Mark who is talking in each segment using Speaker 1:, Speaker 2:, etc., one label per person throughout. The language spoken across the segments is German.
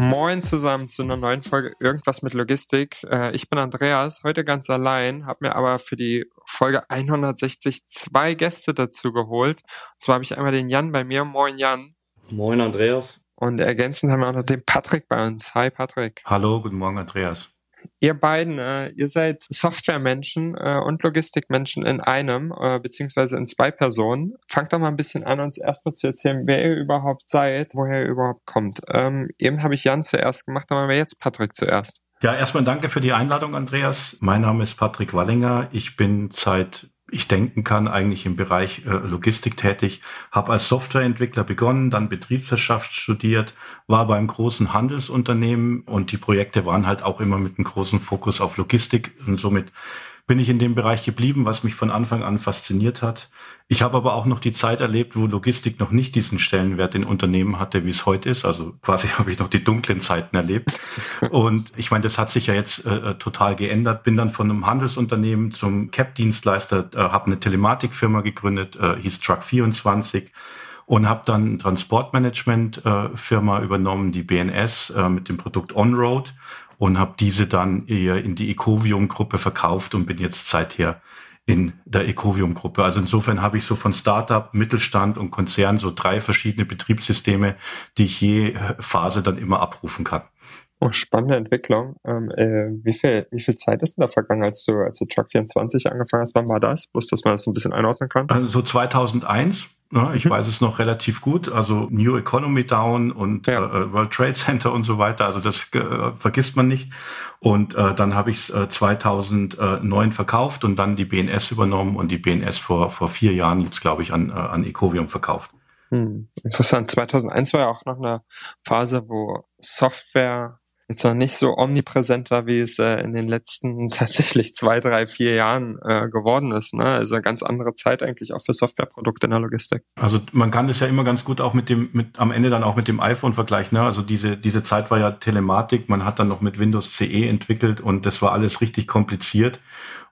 Speaker 1: Moin zusammen zu einer neuen Folge Irgendwas mit Logistik. Äh, ich bin Andreas, heute ganz allein, habe mir aber für die Folge 160 zwei Gäste dazu geholt. Und zwar habe ich einmal den Jan bei mir. Moin Jan.
Speaker 2: Moin Andreas.
Speaker 1: Und ergänzend haben wir auch noch den Patrick bei uns. Hi Patrick.
Speaker 3: Hallo, guten Morgen Andreas.
Speaker 1: Ihr beiden, äh, ihr seid Softwaremenschen äh, und Logistikmenschen in einem, äh, beziehungsweise in zwei Personen. Fangt doch mal ein bisschen an, uns erstmal zu erzählen, wer ihr überhaupt seid, woher ihr überhaupt kommt. Ähm, eben habe ich Jan zuerst gemacht, aber jetzt Patrick zuerst.
Speaker 3: Ja, erstmal danke für die Einladung, Andreas. Mein Name ist Patrick Wallinger. Ich bin seit ich denken kann, eigentlich im Bereich äh, Logistik tätig, habe als Softwareentwickler begonnen, dann Betriebswirtschaft studiert, war beim großen Handelsunternehmen und die Projekte waren halt auch immer mit einem großen Fokus auf Logistik und somit bin ich in dem Bereich geblieben, was mich von Anfang an fasziniert hat. Ich habe aber auch noch die Zeit erlebt, wo Logistik noch nicht diesen Stellenwert in Unternehmen hatte, wie es heute ist. Also quasi habe ich noch die dunklen Zeiten erlebt. Und ich meine, das hat sich ja jetzt äh, total geändert. Bin dann von einem Handelsunternehmen zum CAP-Dienstleister, äh, habe eine Telematikfirma gegründet, äh, hieß Truck24 und habe dann Transportmanagement-Firma äh, übernommen, die BNS, äh, mit dem Produkt OnRoad und habe diese dann eher in die Ecovium-Gruppe verkauft und bin jetzt seither in der Ecovium-Gruppe. Also insofern habe ich so von Startup, Mittelstand und Konzern so drei verschiedene Betriebssysteme, die ich je Phase dann immer abrufen kann.
Speaker 1: Oh, spannende Entwicklung. Ähm, äh, wie viel, wie viel Zeit ist denn da vergangen, als du, als du Truck 24 angefangen hast? Wann war das? Bloß, dass man das ein bisschen einordnen kann.
Speaker 3: Also so 2001 ja, ich mhm. weiß es noch relativ gut. Also New Economy Down und ja. äh, World Trade Center und so weiter. Also das äh, vergisst man nicht. Und äh, dann habe ich es äh, 2009 verkauft und dann die BNS übernommen und die BNS vor vor vier Jahren jetzt glaube ich an äh, an Ecovium verkauft.
Speaker 1: Hm. Interessant. 2001 war ja auch noch eine Phase, wo Software jetzt noch nicht so omnipräsent war, wie es äh, in den letzten tatsächlich zwei, drei, vier Jahren äh, geworden ist. Ne? Also eine ganz andere Zeit eigentlich auch für Softwareprodukte in der Logistik.
Speaker 3: Also man kann das ja immer ganz gut auch mit dem, mit am Ende dann auch mit dem iPhone vergleichen. Ne? Also diese, diese Zeit war ja Telematik, man hat dann noch mit Windows CE entwickelt und das war alles richtig kompliziert.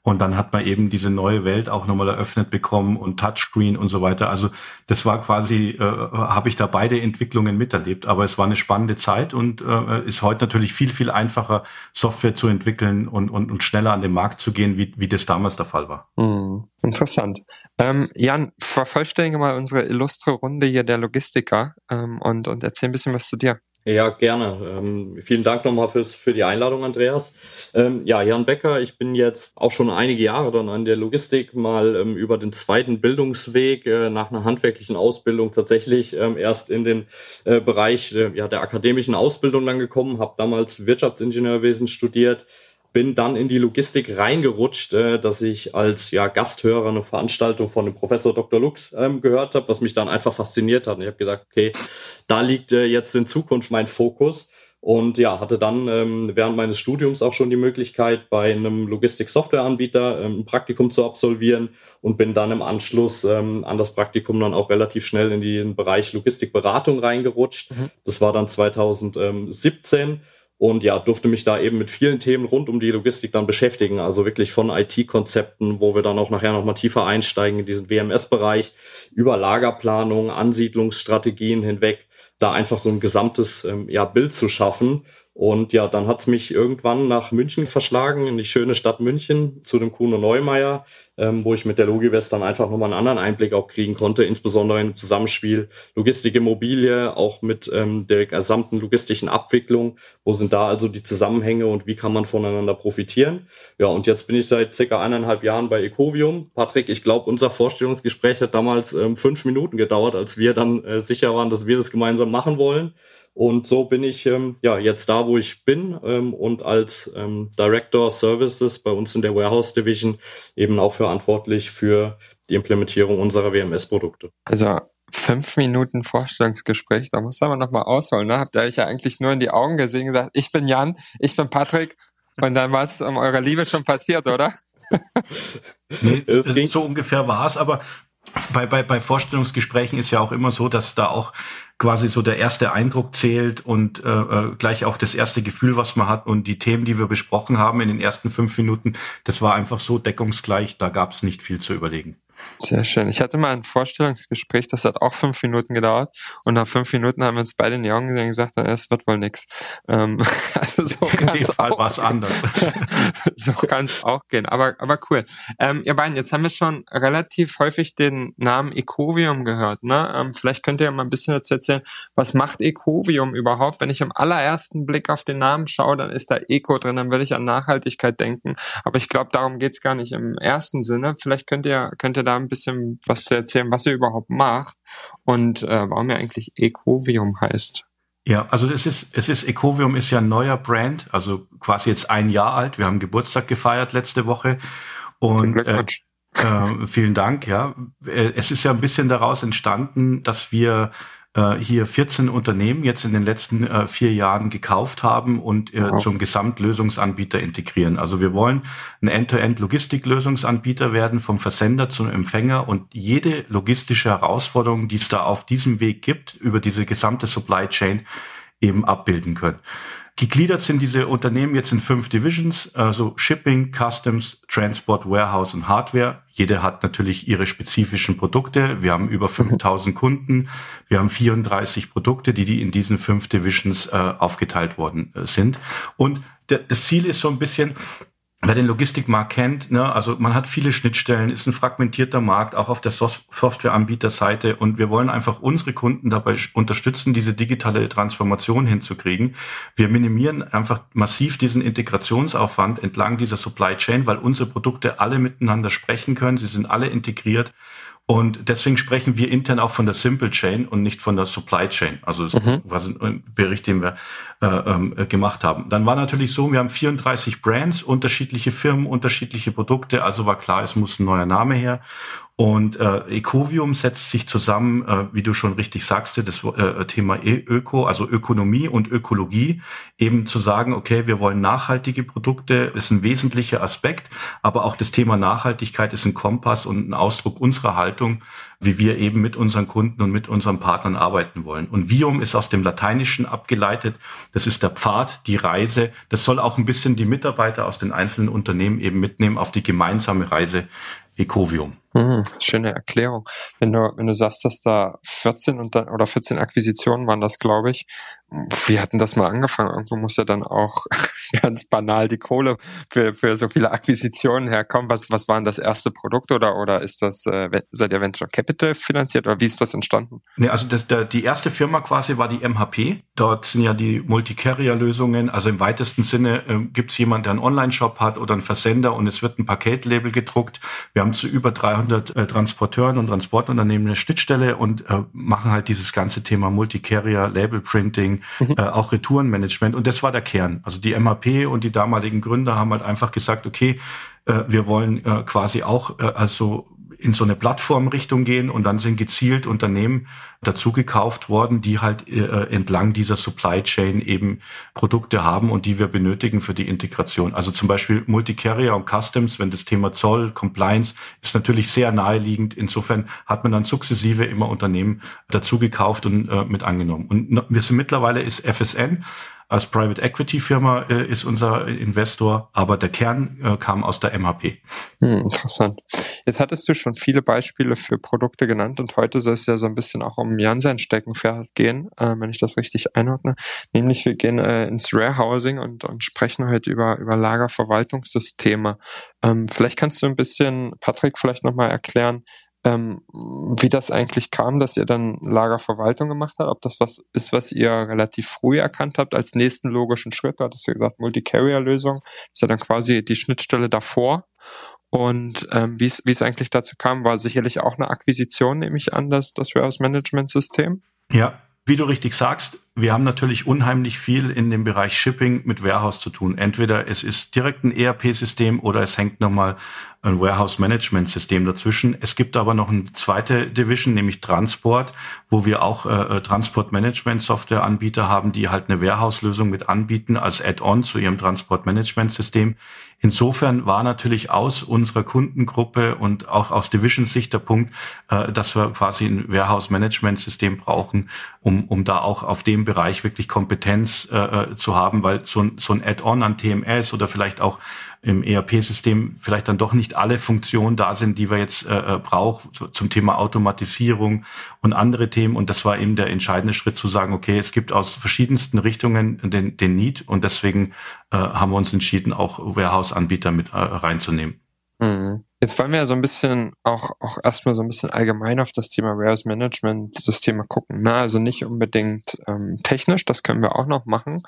Speaker 3: Und dann hat man eben diese neue Welt auch nochmal eröffnet bekommen und Touchscreen und so weiter. Also das war quasi, äh, habe ich da beide Entwicklungen miterlebt. Aber es war eine spannende Zeit und äh, ist heute natürlich viel, viel einfacher, Software zu entwickeln und, und, und schneller an den Markt zu gehen, wie, wie das damals der Fall war.
Speaker 1: Mhm. Interessant. Ähm, Jan, vervollständige mal unsere illustre Runde hier der Logistiker ähm, und, und erzähl ein bisschen was zu dir.
Speaker 2: Ja, gerne. Ähm, vielen Dank nochmal fürs, für die Einladung, Andreas. Ähm, ja, Jan Becker, ich bin jetzt auch schon einige Jahre dann an der Logistik mal ähm, über den zweiten Bildungsweg äh, nach einer handwerklichen Ausbildung tatsächlich ähm, erst in den äh, Bereich äh, ja, der akademischen Ausbildung dann gekommen, habe damals Wirtschaftsingenieurwesen studiert, bin dann in die Logistik reingerutscht, äh, dass ich als ja, Gasthörer eine Veranstaltung von dem Professor Dr. Lux ähm, gehört habe, was mich dann einfach fasziniert hat. Und ich habe gesagt, okay, da liegt äh, jetzt in Zukunft mein Fokus. Und ja, hatte dann ähm, während meines Studiums auch schon die Möglichkeit, bei einem Logistik-Software-Anbieter ähm, ein Praktikum zu absolvieren und bin dann im Anschluss ähm, an das Praktikum dann auch relativ schnell in den Bereich Logistikberatung reingerutscht. Mhm. Das war dann 2017 und ja, durfte mich da eben mit vielen Themen rund um die Logistik dann beschäftigen. Also wirklich von IT-Konzepten, wo wir dann auch nachher nochmal tiefer einsteigen in diesen WMS-Bereich, über Lagerplanung, Ansiedlungsstrategien hinweg, da einfach so ein gesamtes ähm, ja, Bild zu schaffen und ja, dann hat's mich irgendwann nach München verschlagen, in die schöne Stadt München, zu dem Kuno Neumeier, ähm, wo ich mit der Logiwest dann einfach nochmal einen anderen Einblick auch kriegen konnte, insbesondere im Zusammenspiel Logistik, Immobilie, auch mit ähm, der gesamten logistischen Abwicklung. Wo sind da also die Zusammenhänge und wie kann man voneinander profitieren? Ja, und jetzt bin ich seit circa eineinhalb Jahren bei Ecovium. Patrick, ich glaube, unser Vorstellungsgespräch hat damals ähm, fünf Minuten gedauert, als wir dann äh, sicher waren, dass wir das gemeinsam machen wollen. Und so bin ich ähm, ja jetzt da, wo ich bin ähm, und als ähm, Director Services bei uns in der Warehouse Division eben auch verantwortlich für die Implementierung unserer WMS-Produkte.
Speaker 1: Also Fünf Minuten Vorstellungsgespräch, da muss aber noch mal ausholen. Ne? Habt ihr euch ja eigentlich nur in die Augen gesehen und gesagt, ich bin Jan, ich bin Patrick und dann war es um eure Liebe schon passiert, oder?
Speaker 3: nee, so ungefähr war es, aber bei, bei, bei Vorstellungsgesprächen ist ja auch immer so, dass da auch quasi so der erste Eindruck zählt und äh, äh, gleich auch das erste Gefühl, was man hat und die Themen, die wir besprochen haben in den ersten fünf Minuten, das war einfach so deckungsgleich, da gab es nicht viel zu überlegen.
Speaker 1: Sehr schön. Ich hatte mal ein Vorstellungsgespräch, das hat auch fünf Minuten gedauert und nach fünf Minuten haben wir uns beide in die Augen gesehen und gesagt, es wird wohl nix. Ähm,
Speaker 3: also so in dem Fall war es anders.
Speaker 1: so kann es auch gehen, aber, aber cool. Ähm, ihr beiden, jetzt haben wir schon relativ häufig den Namen Ecovium gehört. Ne? Ähm, vielleicht könnt ihr mal ein bisschen dazu erzählen, was macht Ecovium überhaupt? Wenn ich am allerersten Blick auf den Namen schaue, dann ist da Eco drin, dann würde ich an Nachhaltigkeit denken. Aber ich glaube, darum geht's gar nicht im ersten Sinne. Vielleicht könnt ihr, könnt ihr da ein bisschen was zu erzählen, was ihr überhaupt macht und äh, warum ihr eigentlich Ecovium heißt.
Speaker 3: Ja, also es ist, es ist, Ecovium ist ja ein neuer Brand, also quasi jetzt ein Jahr alt. Wir haben Geburtstag gefeiert letzte Woche. Und äh, äh, vielen Dank, ja. Äh, es ist ja ein bisschen daraus entstanden, dass wir hier 14 Unternehmen jetzt in den letzten äh, vier Jahren gekauft haben und äh, wow. zum Gesamtlösungsanbieter integrieren. Also wir wollen ein End-to-End-Logistiklösungsanbieter werden, vom Versender zum Empfänger und jede logistische Herausforderung, die es da auf diesem Weg gibt, über diese gesamte Supply Chain eben abbilden können. Gegliedert sind diese Unternehmen jetzt in fünf Divisions, also Shipping, Customs, Transport, Warehouse und Hardware. Jede hat natürlich ihre spezifischen Produkte. Wir haben über 5000 Kunden. Wir haben 34 Produkte, die, die in diesen fünf Divisions äh, aufgeteilt worden äh, sind. Und das Ziel ist so ein bisschen, wer den Logistikmarkt kennt, ne, also man hat viele Schnittstellen, ist ein fragmentierter Markt, auch auf der Softwareanbieterseite. Und wir wollen einfach unsere Kunden dabei unterstützen, diese digitale Transformation hinzukriegen. Wir minimieren einfach massiv diesen Integrationsaufwand entlang dieser Supply Chain, weil unsere Produkte alle miteinander sprechen können, sie sind alle integriert und deswegen sprechen wir intern auch von der Simple Chain und nicht von der Supply Chain. Also das mhm. war ein Bericht, den wir äh, äh, gemacht haben. Dann war natürlich so, wir haben 34 Brands, unterschiedliche Firmen, unterschiedliche Produkte. Also war klar, es muss ein neuer Name her. Und äh, Ecovium setzt sich zusammen, äh, wie du schon richtig sagst, das äh, Thema e Öko, also Ökonomie und Ökologie, eben zu sagen, okay, wir wollen nachhaltige Produkte, ist ein wesentlicher Aspekt, aber auch das Thema Nachhaltigkeit ist ein Kompass und ein Ausdruck unserer Haltung, wie wir eben mit unseren Kunden und mit unseren Partnern arbeiten wollen. Und Vium ist aus dem Lateinischen abgeleitet, das ist der Pfad, die Reise. Das soll auch ein bisschen die Mitarbeiter aus den einzelnen Unternehmen eben mitnehmen auf die gemeinsame Reise Ecovium.
Speaker 1: Hm, schöne Erklärung. Wenn du, wenn du sagst, dass da 14 und dann, oder 14 Akquisitionen waren das, glaube ich. Wie hatten das mal angefangen? Irgendwo muss ja dann auch ganz banal die Kohle für, für so viele Akquisitionen herkommen. Was, was waren das erste Produkt oder, oder ist das, äh, seid ihr Venture Capital finanziert oder wie ist das entstanden?
Speaker 3: Nee, also das, der, die erste Firma quasi war die MHP. Dort sind ja die Multi-Carrier-Lösungen. Also im weitesten Sinne äh, gibt es jemanden, der einen Online-Shop hat oder einen Versender und es wird ein Paketlabel gedruckt. Wir haben zu über 300 äh, Transporteuren und Transportunternehmen eine Schnittstelle und äh, machen halt dieses ganze Thema Multi-Carrier, Label-Printing, mhm. äh, auch Retourenmanagement. Und das war der Kern. Also die MHP und die damaligen Gründer haben halt einfach gesagt, okay, äh, wir wollen äh, quasi auch äh, also in so eine Plattformrichtung gehen und dann sind gezielt Unternehmen dazu gekauft worden, die halt äh, entlang dieser Supply Chain eben Produkte haben und die wir benötigen für die Integration. Also zum Beispiel Multicarrier und Customs, wenn das Thema Zoll, Compliance ist natürlich sehr naheliegend. Insofern hat man dann sukzessive immer Unternehmen dazu gekauft und äh, mit angenommen. Und wir sind mittlerweile ist FSN als Private Equity Firma äh, ist unser Investor, aber der Kern äh, kam aus der MHP.
Speaker 1: Hm, interessant. Jetzt hattest du schon viele Beispiele für Produkte genannt und heute soll es ja so ein bisschen auch um Jan sein Steckenpferd gehen, äh, wenn ich das richtig einordne. Nämlich wir gehen äh, ins Warehousing und, und sprechen heute über, über Lagerverwaltungssysteme. Ähm, vielleicht kannst du ein bisschen, Patrick, vielleicht nochmal erklären, ähm, wie das eigentlich kam, dass ihr dann Lagerverwaltung gemacht habt, ob das was ist, was ihr relativ früh erkannt habt als nächsten logischen Schritt, du hattest ja gesagt, Multi-Carrier-Lösung, ist ja dann quasi die Schnittstelle davor. Und ähm, wie es eigentlich dazu kam, war sicherlich auch eine Akquisition, nehme ich an, das, das Warehouse-Management-System.
Speaker 3: Ja, wie du richtig sagst, wir haben natürlich unheimlich viel in dem Bereich Shipping mit Warehouse zu tun. Entweder es ist direkt ein ERP-System oder es hängt nochmal ein Warehouse-Management-System dazwischen. Es gibt aber noch eine zweite Division, nämlich Transport, wo wir auch äh, äh Transport-Management-Software-Anbieter haben, die halt eine Warehouse-Lösung mit anbieten als Add-on zu ihrem Transport-Management-System. Insofern war natürlich aus unserer Kundengruppe und auch aus Division-Sicht der Punkt, äh, dass wir quasi ein Warehouse-Management-System brauchen, um, um da auch auf dem Bereich wirklich Kompetenz äh, äh zu haben, weil so, so ein Add-on an TMS oder vielleicht auch im ERP-System vielleicht dann doch nicht alle Funktionen da sind, die wir jetzt äh, äh brauchen zum Thema Automatisierung und andere Themen. Und das war eben der entscheidende Schritt zu sagen, okay, es gibt aus verschiedensten Richtungen den, den Need und deswegen äh, haben wir uns entschieden, auch Warehouse-Anbieter mit äh, reinzunehmen.
Speaker 1: Mhm. Jetzt wollen wir ja so ein bisschen auch, auch erstmal so ein bisschen allgemein auf das Thema Warehouse Management Systeme gucken. Ne? Also nicht unbedingt ähm, technisch, das können wir auch noch machen,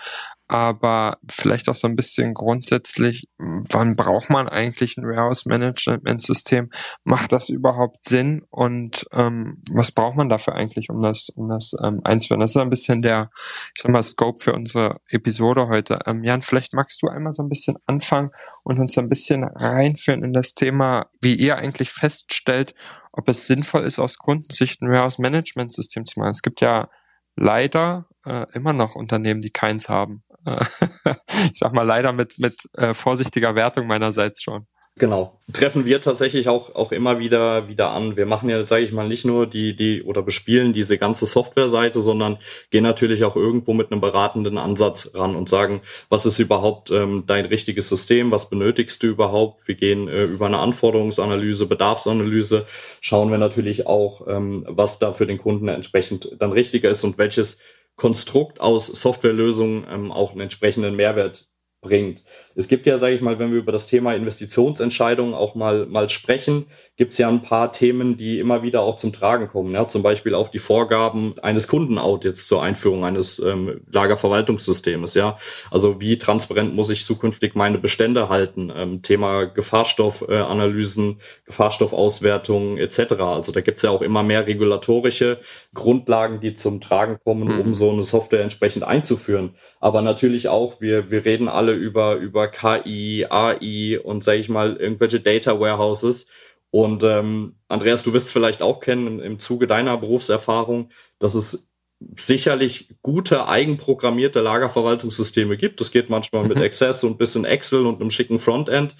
Speaker 1: aber vielleicht auch so ein bisschen grundsätzlich, wann braucht man eigentlich ein Warehouse-Management-System? Macht das überhaupt Sinn? Und ähm, was braucht man dafür eigentlich, um das, um das ähm, einzuführen? Das ist ein bisschen der, ich sag mal, Scope für unsere Episode heute. Ähm, Jan, vielleicht magst du einmal so ein bisschen anfangen und uns ein bisschen reinführen in das Thema, wie ihr eigentlich feststellt, ob es sinnvoll ist, aus Kundensicht ein Warehouse-Management-System zu machen. Es gibt ja leider äh, immer noch Unternehmen, die keins haben. ich sag mal leider mit, mit äh, vorsichtiger Wertung meinerseits schon.
Speaker 2: Genau. Treffen wir tatsächlich auch, auch immer wieder, wieder an. Wir machen ja, sage ich mal, nicht nur die, die oder bespielen diese ganze Software-Seite, sondern gehen natürlich auch irgendwo mit einem beratenden Ansatz ran und sagen, was ist überhaupt ähm, dein richtiges System, was benötigst du überhaupt? Wir gehen äh, über eine Anforderungsanalyse, Bedarfsanalyse, schauen wir natürlich auch, ähm, was da für den Kunden entsprechend dann richtiger ist und welches Konstrukt aus Softwarelösungen ähm, auch einen entsprechenden Mehrwert bringt. Es gibt ja, sage ich mal, wenn wir über das Thema Investitionsentscheidungen auch mal, mal sprechen, gibt es ja ein paar Themen, die immer wieder auch zum Tragen kommen. Ja? Zum Beispiel auch die Vorgaben eines Kundenaudits zur Einführung eines ähm, Lagerverwaltungssystems. Ja? Also wie transparent muss ich zukünftig meine Bestände halten? Ähm, Thema Gefahrstoffanalysen, Gefahrstoffauswertungen etc. Also da gibt es ja auch immer mehr regulatorische Grundlagen, die zum Tragen kommen, mhm. um so eine Software entsprechend einzuführen. Aber natürlich auch, wir, wir reden alle über, über KI, AI und sage ich mal irgendwelche Data Warehouses. Und ähm, Andreas, du wirst vielleicht auch kennen im Zuge deiner Berufserfahrung, dass es sicherlich gute eigenprogrammierte Lagerverwaltungssysteme gibt. Das geht manchmal mit mhm. Access und bisschen Excel und einem schicken Frontend.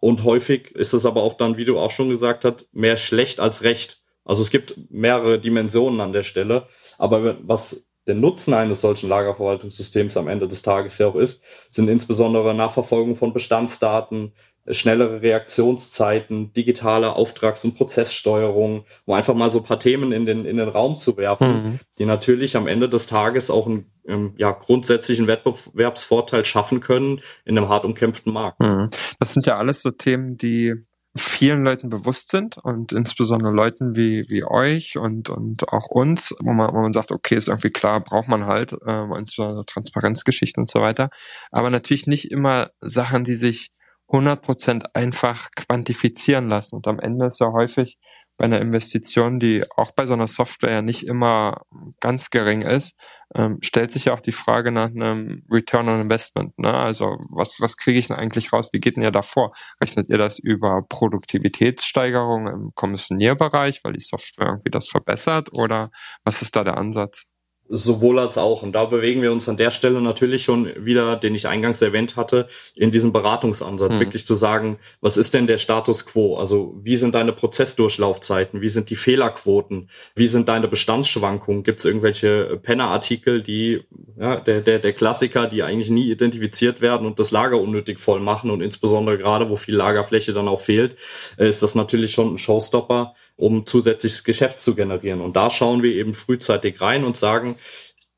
Speaker 2: Und häufig ist es aber auch dann, wie du auch schon gesagt hast, mehr schlecht als recht. Also es gibt mehrere Dimensionen an der Stelle. Aber was der Nutzen eines solchen Lagerverwaltungssystems am Ende des Tages ja auch ist, sind insbesondere Nachverfolgung von Bestandsdaten, schnellere Reaktionszeiten, digitale Auftrags- und Prozesssteuerung, um einfach mal so ein paar Themen in den, in den Raum zu werfen, mhm. die natürlich am Ende des Tages auch einen ähm, ja, grundsätzlichen Wettbewerbsvorteil schaffen können in einem hart umkämpften Markt.
Speaker 1: Mhm. Das sind ja alles so Themen, die vielen Leuten bewusst sind und insbesondere Leuten wie, wie euch und, und auch uns, wo man, wo man sagt, okay, ist irgendwie klar, braucht man halt, ähm, insbesondere Transparenzgeschichten und so weiter. Aber natürlich nicht immer Sachen, die sich 100% einfach quantifizieren lassen. Und am Ende ist ja häufig bei einer Investition, die auch bei so einer Software ja nicht immer ganz gering ist, ähm, stellt sich ja auch die Frage nach einem Return on Investment. Ne? Also was, was kriege ich denn eigentlich raus? Wie geht denn ihr da vor? Rechnet ihr das über Produktivitätssteigerung im Kommissionierbereich, weil die Software irgendwie das verbessert? Oder was ist da der Ansatz?
Speaker 2: Sowohl als auch. Und da bewegen wir uns an der Stelle natürlich schon wieder, den ich eingangs erwähnt hatte, in diesem Beratungsansatz, mhm. wirklich zu sagen, was ist denn der Status quo? Also wie sind deine Prozessdurchlaufzeiten? Wie sind die Fehlerquoten? Wie sind deine Bestandsschwankungen? Gibt es irgendwelche Penner-Artikel, die, ja, der, der, der Klassiker, die eigentlich nie identifiziert werden und das Lager unnötig voll machen und insbesondere gerade, wo viel Lagerfläche dann auch fehlt, äh, ist das natürlich schon ein Showstopper um zusätzliches Geschäft zu generieren. Und da schauen wir eben frühzeitig rein und sagen,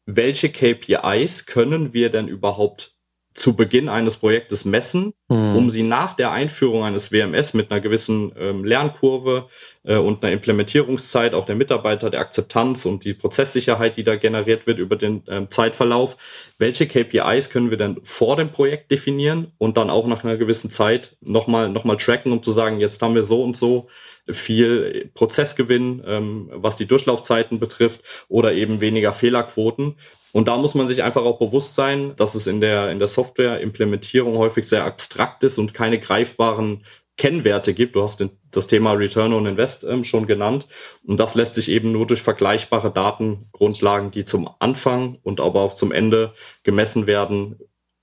Speaker 2: welche KPIs können wir denn überhaupt zu Beginn eines Projektes messen, mhm. um sie nach der Einführung eines WMS mit einer gewissen ähm, Lernkurve äh, und einer Implementierungszeit auch der Mitarbeiter, der Akzeptanz und die Prozesssicherheit, die da generiert wird über den ähm, Zeitverlauf, welche KPIs können wir denn vor dem Projekt definieren und dann auch nach einer gewissen Zeit nochmal noch mal tracken, um zu sagen, jetzt haben wir so und so viel Prozessgewinn, ähm, was die Durchlaufzeiten betrifft oder eben weniger Fehlerquoten. Und da muss man sich einfach auch bewusst sein, dass es in der, in der Software-Implementierung häufig sehr abstrakt ist und keine greifbaren Kennwerte gibt. Du hast den, das Thema Return on Invest ähm, schon genannt. Und das lässt sich eben nur durch vergleichbare Datengrundlagen, die zum Anfang und aber auch zum Ende gemessen werden,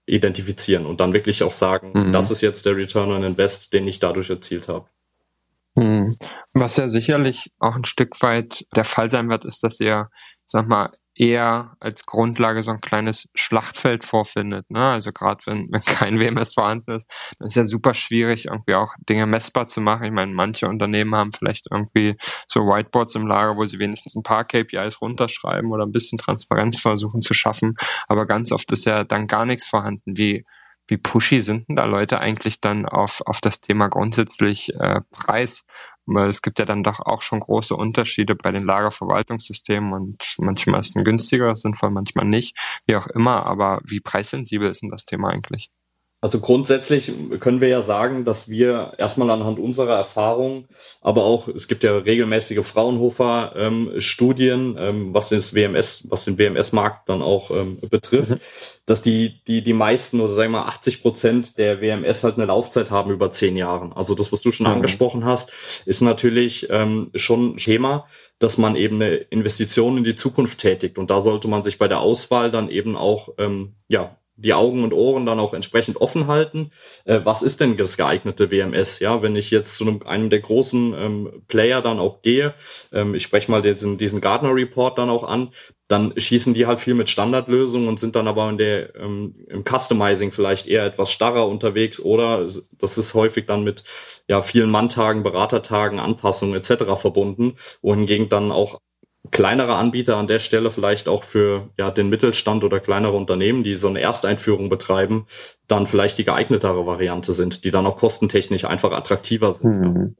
Speaker 2: identifizieren und dann wirklich auch sagen, mhm. das ist jetzt der Return on Invest, den ich dadurch erzielt habe.
Speaker 1: Mhm. Was ja sicherlich auch ein Stück weit der Fall sein wird, ist, dass ihr, sag mal, eher als Grundlage so ein kleines Schlachtfeld vorfindet. Ne? Also gerade wenn, wenn kein WMS vorhanden ist, dann ist ja super schwierig, irgendwie auch Dinge messbar zu machen. Ich meine, manche Unternehmen haben vielleicht irgendwie so Whiteboards im Lager, wo sie wenigstens ein paar KPIs runterschreiben oder ein bisschen Transparenz versuchen zu schaffen. Aber ganz oft ist ja dann gar nichts vorhanden. Wie wie pushy sind denn da Leute eigentlich dann auf, auf das Thema grundsätzlich äh, Preis? Weil es gibt ja dann doch auch schon große Unterschiede bei den Lagerverwaltungssystemen und manchmal ist ein günstiger sinnvoll, manchmal nicht, wie auch immer. Aber wie preissensibel ist denn das Thema eigentlich?
Speaker 2: Also grundsätzlich können wir ja sagen, dass wir erstmal anhand unserer Erfahrung, aber auch es gibt ja regelmäßige Fraunhofer-Studien, ähm, ähm, was das WMS, was den WMS-Markt dann auch ähm, betrifft, mhm. dass die die die meisten oder sagen wir mal 80 Prozent der WMS halt eine Laufzeit haben über zehn Jahren. Also das, was du schon mhm. angesprochen hast, ist natürlich ähm, schon Thema, dass man eben eine Investition in die Zukunft tätigt und da sollte man sich bei der Auswahl dann eben auch ähm, ja die Augen und Ohren dann auch entsprechend offen halten. Äh, was ist denn das geeignete WMS? Ja, wenn ich jetzt zu einem, einem der großen ähm, Player dann auch gehe, ähm, ich spreche mal diesen, diesen Gardner Report dann auch an, dann schießen die halt viel mit Standardlösungen und sind dann aber in der, ähm, im Customizing vielleicht eher etwas starrer unterwegs oder das ist häufig dann mit ja vielen Manntagen, Beratertagen, Anpassungen etc. verbunden, wohingegen dann auch kleinere Anbieter an der Stelle vielleicht auch für ja, den Mittelstand oder kleinere Unternehmen, die so eine Ersteinführung betreiben, dann vielleicht die geeignetere Variante sind, die dann auch kostentechnisch einfach attraktiver sind.
Speaker 1: Mhm.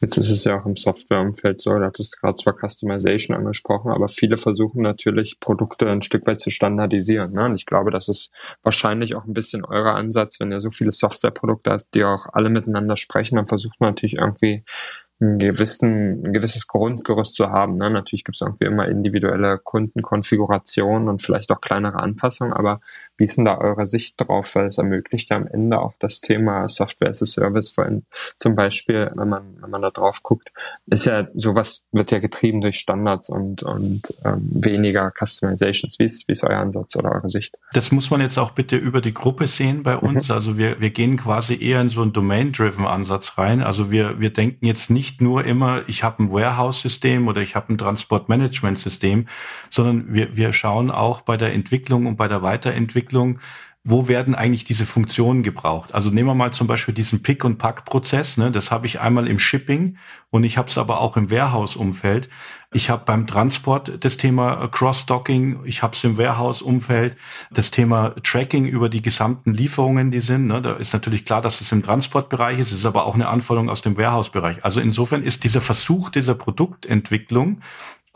Speaker 1: Jetzt ist es ja auch im Softwareumfeld so, du hattest gerade zwar Customization angesprochen, aber viele versuchen natürlich Produkte ein Stück weit zu standardisieren. Ne? Und ich glaube, das ist wahrscheinlich auch ein bisschen euer Ansatz, wenn ihr so viele Softwareprodukte habt, die auch alle miteinander sprechen, dann versucht man natürlich irgendwie gewissen, ein gewisses Grundgerüst zu haben. Ne? Natürlich gibt es irgendwie immer individuelle Kundenkonfigurationen und vielleicht auch kleinere Anpassungen, aber wie ist denn da eure Sicht drauf? Weil es ermöglicht ja am Ende auch das Thema Software as a Service, vorhin zum Beispiel, wenn man, wenn man da drauf guckt, ist ja sowas wird ja getrieben durch Standards und, und ähm, weniger Customizations. Wie ist, wie ist euer Ansatz oder eure Sicht?
Speaker 3: Das muss man jetzt auch bitte über die Gruppe sehen bei uns. Mhm. Also wir, wir gehen quasi eher in so einen Domain-driven Ansatz rein. Also wir, wir denken jetzt nicht nur immer, ich habe ein Warehouse-System oder ich habe ein Transport-Management-System, sondern wir, wir schauen auch bei der Entwicklung und bei der Weiterentwicklung Entwicklung, wo werden eigentlich diese Funktionen gebraucht? Also nehmen wir mal zum Beispiel diesen Pick- und Pack-Prozess. Ne? Das habe ich einmal im Shipping und ich habe es aber auch im Warehouse-Umfeld. Ich habe beim Transport das Thema Cross-Docking, ich habe es im Warehouse-Umfeld, das Thema Tracking über die gesamten Lieferungen, die sind. Ne? Da ist natürlich klar, dass es im Transportbereich ist, ist aber auch eine Anforderung aus dem Warehouse-Bereich. Also insofern ist dieser Versuch dieser Produktentwicklung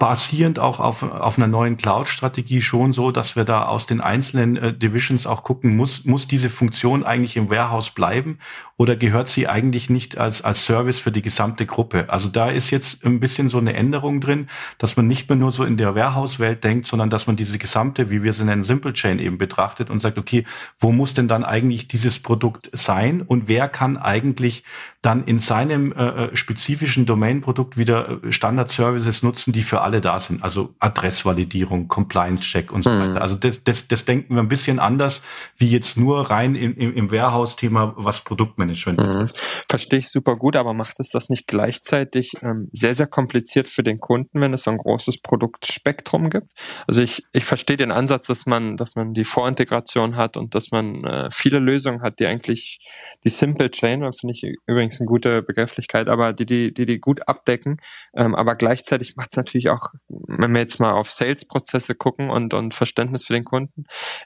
Speaker 3: basierend auch auf, auf einer neuen Cloud-Strategie schon so, dass wir da aus den einzelnen äh, Divisions auch gucken, muss, muss diese Funktion eigentlich im Warehouse bleiben oder gehört sie eigentlich nicht als, als Service für die gesamte Gruppe? Also da ist jetzt ein bisschen so eine Änderung drin, dass man nicht mehr nur so in der Warehouse-Welt denkt, sondern dass man diese gesamte, wie wir sie nennen, Simple Chain eben betrachtet und sagt, okay, wo muss denn dann eigentlich dieses Produkt sein und wer kann eigentlich dann in seinem äh, äh spezifischen Domain-Produkt wieder äh, Standard-Services nutzen, die für alle da sind. Also Adressvalidierung, Compliance-Check und so mhm. weiter. Also das, das, das denken wir ein bisschen anders, wie jetzt nur rein im, im, im Warehouse-Thema, was Produktmanagement
Speaker 1: mhm. Verstehe ich super gut, aber macht es das nicht gleichzeitig ähm, sehr, sehr kompliziert für den Kunden, wenn es so ein großes Produktspektrum gibt? Also ich, ich verstehe den Ansatz, dass man, dass man die Vorintegration hat und dass man äh, viele Lösungen hat, die eigentlich die Simple Chain, finde ich übrigens übrigens eine gute Begrifflichkeit, aber die, die, die, die gut abdecken. Ähm, aber gleichzeitig macht es natürlich auch, wenn wir jetzt mal auf Sales-Prozesse gucken und, und Verständnis für den Kunden,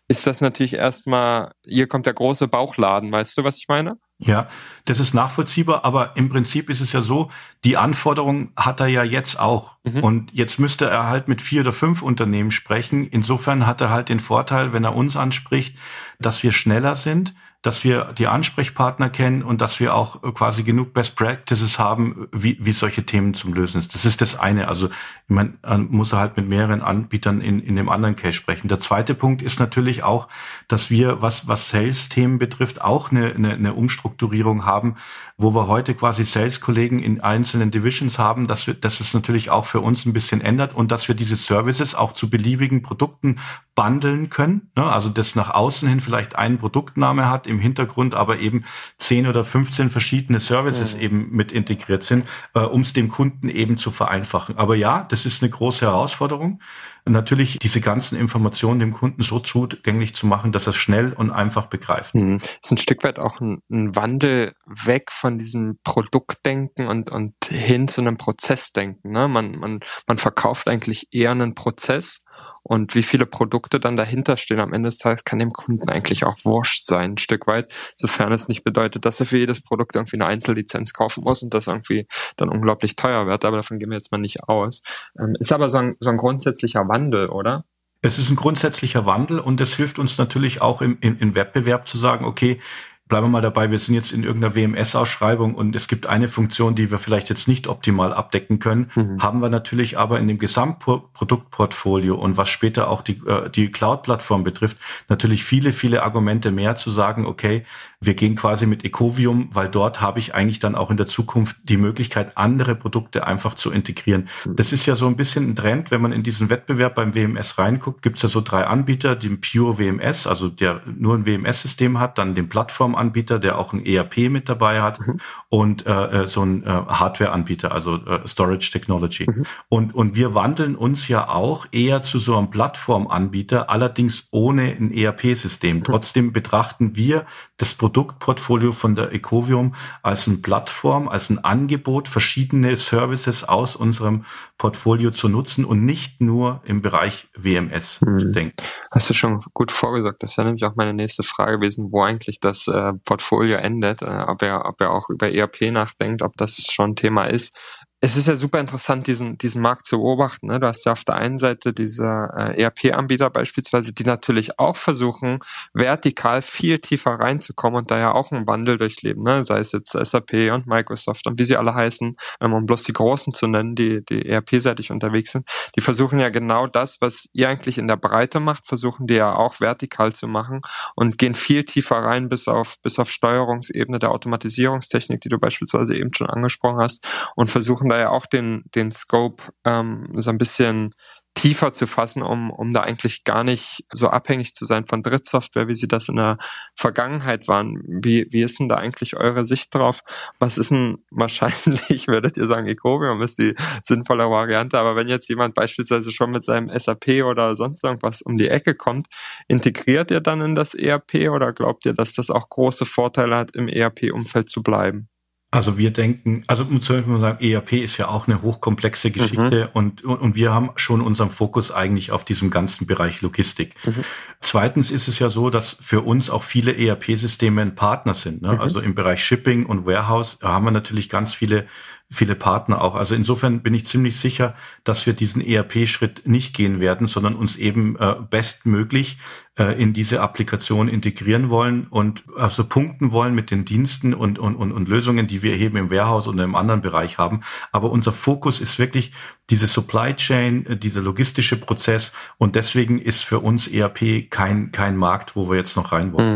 Speaker 1: ist das natürlich erstmal, hier kommt der große Bauchladen, weißt du, was ich meine?
Speaker 3: Ja, das ist nachvollziehbar, aber im Prinzip ist es ja so, die Anforderung hat er ja jetzt auch. Mhm. Und jetzt müsste er halt mit vier oder fünf Unternehmen sprechen. Insofern hat er halt den Vorteil, wenn er uns anspricht, dass wir schneller sind, dass wir die Ansprechpartner kennen und dass wir auch quasi genug Best Practices haben, wie, wie solche Themen zum Lösen ist. Das ist das eine. Also man muss halt mit mehreren Anbietern in, in dem anderen Case sprechen. Der zweite Punkt ist natürlich auch, dass wir, was, was Sales-Themen betrifft, auch eine, eine, eine Umstrukturierung haben, wo wir heute quasi Sales-Kollegen in einzelnen Divisions haben, dass wir, dass es natürlich auch für uns ein bisschen ändert und dass wir diese Services auch zu beliebigen Produkten bundeln können. Ne? Also das nach außen hin vielleicht einen Produktname hat, im Hintergrund aber eben 10 oder 15 verschiedene Services mhm. eben mit integriert sind, äh, um es dem Kunden eben zu vereinfachen. Aber ja, das ist eine große Herausforderung natürlich diese ganzen Informationen dem Kunden so zugänglich zu machen, dass er es schnell und einfach begreift.
Speaker 1: Mhm. Ist ein Stück weit auch ein, ein, Wandel weg von diesem Produktdenken und, und hin zu einem Prozessdenken. Ne? Man, man, man verkauft eigentlich eher einen Prozess und wie viele Produkte dann dahinter stehen am Ende des Tages, kann dem Kunden eigentlich auch wurscht sein, ein Stück weit, sofern es nicht bedeutet, dass er für jedes Produkt irgendwie eine Einzellizenz kaufen muss und das irgendwie dann unglaublich teuer wird. Aber davon gehen wir jetzt mal nicht aus. Ähm, ist aber so ein, so ein grundsätzlicher Wandel, oder?
Speaker 3: Es ist ein grundsätzlicher Wandel und es hilft uns natürlich auch im, im, im Wettbewerb zu sagen, okay, bleiben wir mal dabei, wir sind jetzt in irgendeiner WMS-Ausschreibung und es gibt eine Funktion, die wir vielleicht jetzt nicht optimal abdecken können, mhm. haben wir natürlich aber in dem Gesamtproduktportfolio und was später auch die, äh, die Cloud-Plattform betrifft, natürlich viele, viele Argumente mehr zu sagen, okay, wir gehen quasi mit Ecovium, weil dort habe ich eigentlich dann auch in der Zukunft die Möglichkeit, andere Produkte einfach zu integrieren. Das ist ja so ein bisschen ein Trend, wenn man in diesen Wettbewerb beim WMS reinguckt, gibt es ja so drei Anbieter, den Pure WMS, also der nur ein WMS-System hat, dann den Plattform Plattformanbieter, der auch ein ERP mit dabei hat mhm. und äh, äh, so ein äh, Hardware-Anbieter, also äh, Storage Technology. Mhm. Und, und wir wandeln uns ja auch eher zu so einem Plattformanbieter, allerdings ohne ein ERP-System. Mhm. Trotzdem betrachten wir das Produktportfolio von der Ecovium als eine Plattform, als ein Angebot, verschiedene Services aus unserem Portfolio zu nutzen und nicht nur im Bereich WMS mhm. zu denken.
Speaker 1: Hast du schon gut vorgesagt. Das ist ja nämlich auch meine nächste Frage gewesen, wo eigentlich das äh, Portfolio endet, äh, ob er, ob er auch über ERP nachdenkt, ob das schon Thema ist es ist ja super interessant, diesen, diesen Markt zu beobachten. Ne? Du hast ja auf der einen Seite diese äh, ERP-Anbieter beispielsweise, die natürlich auch versuchen, vertikal viel tiefer reinzukommen und da ja auch einen Wandel durchleben, ne? sei es jetzt SAP und Microsoft und wie sie alle heißen, ähm, um bloß die Großen zu nennen, die, die ERP-seitig unterwegs sind. Die versuchen ja genau das, was ihr eigentlich in der Breite macht, versuchen die ja auch vertikal zu machen und gehen viel tiefer rein bis auf, bis auf Steuerungsebene der Automatisierungstechnik, die du beispielsweise eben schon angesprochen hast und versuchen versuchen da ja auch den, den Scope ähm, so ein bisschen tiefer zu fassen, um, um da eigentlich gar nicht so abhängig zu sein von Drittsoftware, wie sie das in der Vergangenheit waren. Wie, wie ist denn da eigentlich eure Sicht drauf? Was ist denn wahrscheinlich, werdet ihr sagen, Ecovium ist die sinnvolle Variante, aber wenn jetzt jemand beispielsweise schon mit seinem SAP oder sonst irgendwas um die Ecke kommt, integriert ihr dann in das ERP oder glaubt ihr, dass das auch große Vorteile hat, im ERP-Umfeld zu bleiben?
Speaker 3: Also wir denken, also muss man sagen, ERP ist ja auch eine hochkomplexe Geschichte mhm. und, und wir haben schon unseren Fokus eigentlich auf diesem ganzen Bereich Logistik. Mhm. Zweitens ist es ja so, dass für uns auch viele ERP-Systeme ein Partner sind. Ne? Mhm. Also im Bereich Shipping und Warehouse haben wir natürlich ganz viele viele Partner auch. Also insofern bin ich ziemlich sicher, dass wir diesen ERP-Schritt nicht gehen werden, sondern uns eben äh, bestmöglich in diese Applikation integrieren wollen und also punkten wollen mit den Diensten und, und, und, und Lösungen, die wir eben im Warehouse und im anderen Bereich haben. Aber unser Fokus ist wirklich diese Supply Chain, äh, dieser logistische Prozess und deswegen ist für uns ERP kein, kein Markt, wo wir jetzt noch rein wollen.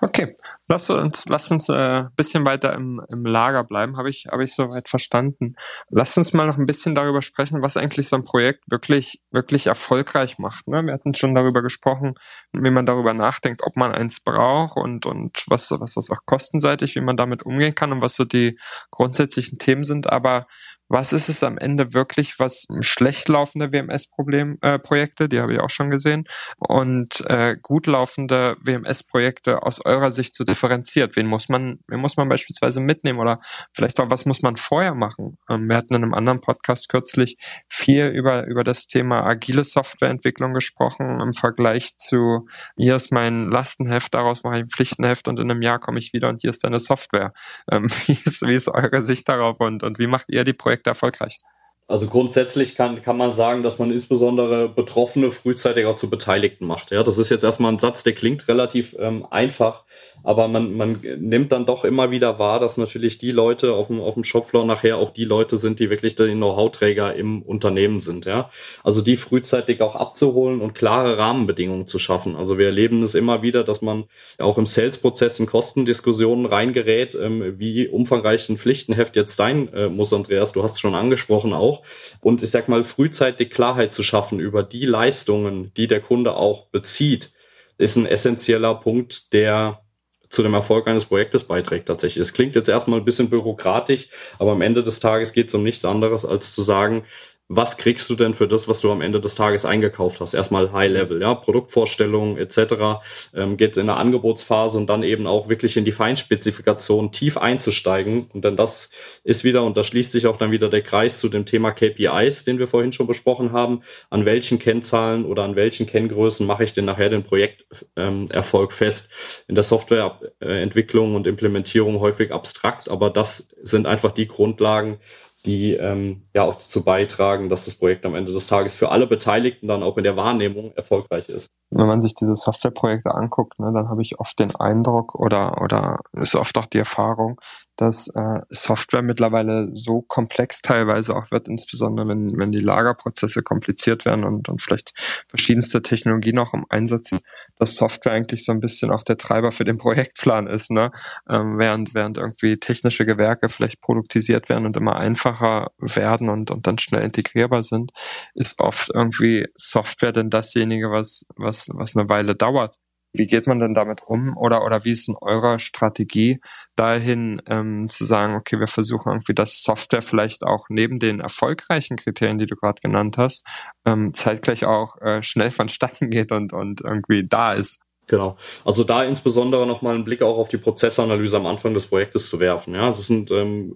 Speaker 1: Okay, lass uns, lass uns äh, bisschen weiter im, im Lager bleiben, habe ich, habe ich soweit verstanden. Lass uns mal noch ein bisschen darüber sprechen, was eigentlich so ein Projekt wirklich, wirklich erfolgreich macht. Ne? Wir hatten schon darüber gesprochen, wie man darüber nachdenkt, ob man eins braucht und, und was, was das auch kostenseitig, wie man damit umgehen kann und was so die grundsätzlichen Themen sind. Aber was ist es am Ende wirklich, was schlecht laufende WMS-Projekte, äh, die habe ich auch schon gesehen, und äh, gut laufende WMS-Projekte aus eurer Sicht so differenziert? Wen muss man, wen muss man beispielsweise mitnehmen oder vielleicht auch, was muss man vorher machen? Ähm, wir hatten in einem anderen Podcast kürzlich viel über, über das Thema agile Softwareentwicklung gesprochen im Vergleich zu, hier ist mein Lastenheft, daraus mache ich ein Pflichtenheft und in einem Jahr komme ich wieder und hier ist deine Software. Ähm, wie, ist, wie ist eure Sicht darauf und, und wie macht ihr die Projekte Projekte erfolgreich?
Speaker 2: Also grundsätzlich kann, kann man sagen, dass man insbesondere Betroffene frühzeitig auch zu Beteiligten macht. Ja, das ist jetzt erstmal ein Satz, der klingt relativ ähm, einfach, aber man, man nimmt dann doch immer wieder wahr, dass natürlich die Leute auf dem, auf dem Shopfloor nachher auch die Leute sind, die wirklich die Know-how-Träger im Unternehmen sind. Ja, also die frühzeitig auch abzuholen und klare Rahmenbedingungen zu schaffen. Also wir erleben es immer wieder, dass man auch im Sales-Prozess in Kostendiskussionen reingerät, ähm, wie umfangreich ein Pflichtenheft jetzt sein äh, muss, Andreas. Du hast es schon angesprochen auch auch. Und ich sag mal, frühzeitig Klarheit zu schaffen über die Leistungen, die der Kunde auch bezieht, ist ein essentieller Punkt, der zu dem Erfolg eines Projektes beiträgt tatsächlich. Es klingt jetzt erstmal ein bisschen bürokratisch, aber am Ende des Tages geht es um nichts anderes, als zu sagen, was kriegst du denn für das, was du am Ende des Tages eingekauft hast? Erstmal High Level, ja, Produktvorstellungen etc. Ähm, geht in der Angebotsphase und dann eben auch wirklich in die Feinspezifikation tief einzusteigen. Und dann das ist wieder, und da schließt sich auch dann wieder der Kreis zu dem Thema KPIs, den wir vorhin schon besprochen haben. An welchen Kennzahlen oder an welchen Kenngrößen mache ich denn nachher den Projekterfolg ähm, fest? In der Softwareentwicklung und Implementierung häufig abstrakt, aber das sind einfach die Grundlagen, die ähm, ja auch dazu beitragen, dass das Projekt am Ende des Tages für alle Beteiligten dann auch in der Wahrnehmung erfolgreich ist.
Speaker 1: Wenn man sich diese Softwareprojekte anguckt, ne, dann habe ich oft den Eindruck oder oder ist oft auch die Erfahrung, dass äh, Software mittlerweile so komplex teilweise auch wird, insbesondere wenn, wenn die Lagerprozesse kompliziert werden und, und vielleicht verschiedenste Technologien auch im Einsatz sind, dass Software eigentlich so ein bisschen auch der Treiber für den Projektplan ist, ne? Ähm, während, während irgendwie technische Gewerke vielleicht produktisiert werden und immer einfacher werden und, und dann schnell integrierbar sind, ist oft irgendwie Software denn dasjenige, was, was, was eine Weile dauert. Wie geht man denn damit um? Oder, oder wie ist in eurer Strategie dahin ähm, zu sagen, okay, wir versuchen irgendwie, dass Software vielleicht auch neben den erfolgreichen Kriterien, die du gerade genannt hast, ähm, zeitgleich auch äh, schnell vonstatten geht und, und irgendwie da ist?
Speaker 2: Genau. Also da insbesondere nochmal einen Blick auch auf die Prozessanalyse am Anfang des Projektes zu werfen. Ja, das sind, ähm,